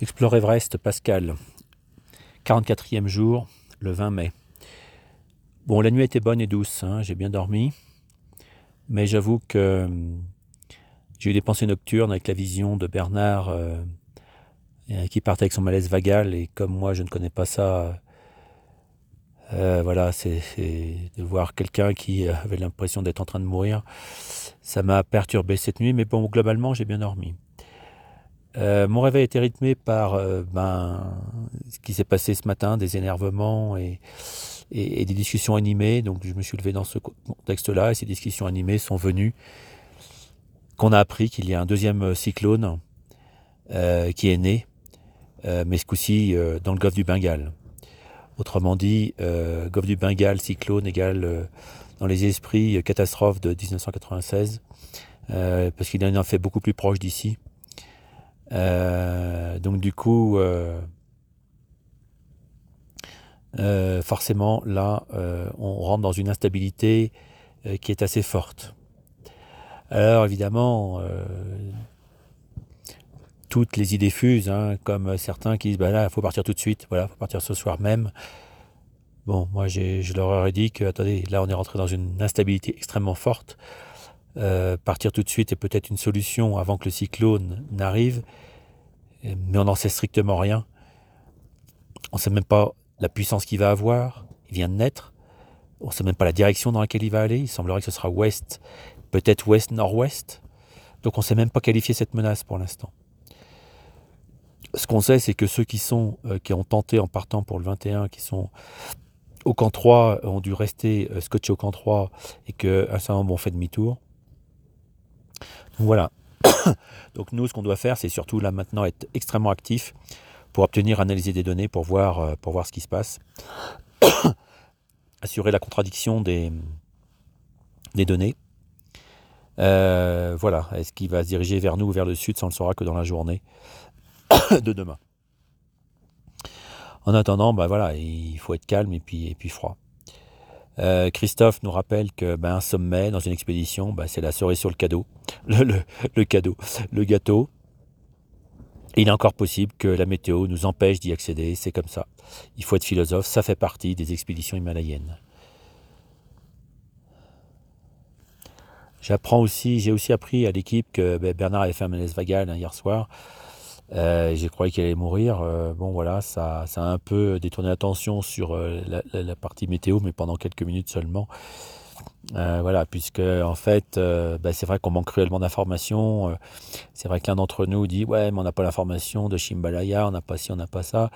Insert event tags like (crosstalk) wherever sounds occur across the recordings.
Explore Everest, Pascal. 44e jour, le 20 mai. Bon, la nuit était bonne et douce, hein, j'ai bien dormi. Mais j'avoue que hum, j'ai eu des pensées nocturnes avec la vision de Bernard euh, euh, qui partait avec son malaise vagal. Et comme moi, je ne connais pas ça, euh, voilà, c'est de voir quelqu'un qui avait l'impression d'être en train de mourir. Ça m'a perturbé cette nuit, mais bon, globalement, j'ai bien dormi. Euh, mon réveil était rythmé par euh, ben, ce qui s'est passé ce matin, des énervements et, des discussions animées. Donc je me suis levé dans ce contexte-là et ces discussions animées sont venues qu'on a appris qu'il y a un deuxième euh, cyclone qui est né, mais ce coup-ci dans le golfe du Bengale. Autrement dit, golfe du Bengale, cyclone égale dans les esprits catastrophe de 1996, parce qu'il en a fait beaucoup plus proche d'ici. Euh, donc du coup, euh, euh, forcément, là, on rentre dans une instabilité qui est assez forte. Alors évidemment, toutes les idées fusent, hein, comme certains qui disent, bah là, il faut partir tout de suite, voilà, faut partir ce soir même. Bon, moi, je leur aurais dit que, attendez, là, on est rentré dans une instabilité extrêmement forte. Partir tout de suite est peut-être une solution avant que le cyclone n'arrive, mais on n'en sait strictement rien. On ne sait même pas la puissance qu'il va avoir, il vient de naître, on ne sait même pas la direction dans laquelle il va aller, il semblerait que ce sera ouest, peut-être ouest-nord-ouest, donc on ne sait même pas qualifier cette menace pour l'instant. Ce qu'on sait, c'est que ceux qui sont, euh, qui ont tenté en partant pour le 21, qui sont au camp 3, ont dû rester euh, scotchés au camp 3 et qu'un certain nombre ont fait demi-tour. Voilà. (coughs) Donc nous, ce qu'on doit faire, c'est surtout là maintenant être extrêmement actif pour obtenir, analyser des données, pour voir, euh, ce qui se passe. (coughs) Assurer la contradiction des, des données. Euh, voilà. Est-ce qu'il va se diriger vers nous ou vers le sud? Ça, on le saura que dans la journée (coughs) de demain. En attendant, bah voilà, il faut être calme et puis, et puis froid. Euh, Christophe nous rappelle que ben, un sommet dans une expédition, ben, c'est la cerise sur le cadeau, (laughs) le, cadeau, le gâteau. il est encore possible que la météo nous empêche d'y accéder, c'est comme ça. Il faut être philosophe, ça fait partie des expéditions himalayennes. J'apprends aussi, j'ai aussi appris à l'équipe que ben, Bernard avait fait un malaise vagal hein, hier soir. Euh, j'ai cru qu'il allait mourir. Euh, bon, voilà, ça, ça, a un peu détourné l'attention sur euh, la, partie météo, mais pendant quelques minutes seulement. Voilà, puisque en fait, bah, c'est vrai qu'on manque cruellement d'informations. c'est vrai que l'un d'entre nous dit Ouais, mais on n'a pas l'information de Shimbalaya, on n'a pas ci, on n'a pas ça.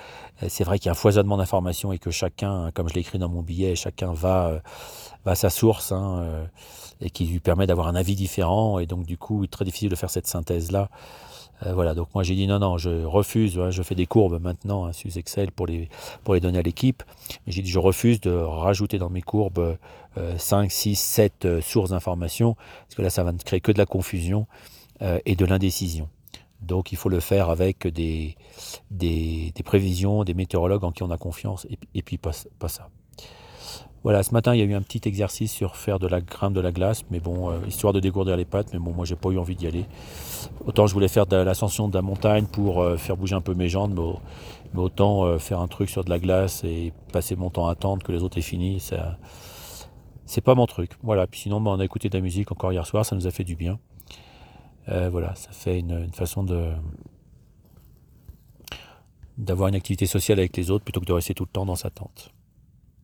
c'est vrai qu'il y a un foisonnement d'informations et que chacun, comme je l'ai écrit dans mon billet, chacun va, va à sa source hein, et qui lui permet d'avoir un avis différent. Et donc, du coup, il est très difficile de faire cette synthèse-là. Euh, voilà, donc moi j'ai dit non, non, je refuse, hein, je fais des courbes maintenant hein, sur Excel pour les, pour les donner à l'équipe, j'ai dit je refuse de rajouter dans mes courbes 5, 6, 7 sources d'informations, parce que là ça va ne créer que de la confusion euh, et de l'indécision. Donc il faut le faire avec des, des, prévisions, des météorologues en qui on a confiance, et, puis pas, ça. Voilà, ce matin, il y a eu un petit exercice sur faire de la grimpe de la glace, mais bon, euh, histoire de dégourdir les pattes, mais bon, moi, j'ai pas eu envie d'y aller. Autant je voulais faire de l'ascension de la montagne pour euh, faire bouger un peu mes jambes, mais, autant euh, faire un truc sur de la glace et passer mon temps à attendre que les autres aient fini, c'est pas mon truc. Voilà, puis sinon, bah, on a écouté de la musique encore hier soir, ça nous a fait du bien. voilà, ça fait une, une façon de d'avoir une activité sociale avec les autres plutôt que de rester tout le temps dans sa tente.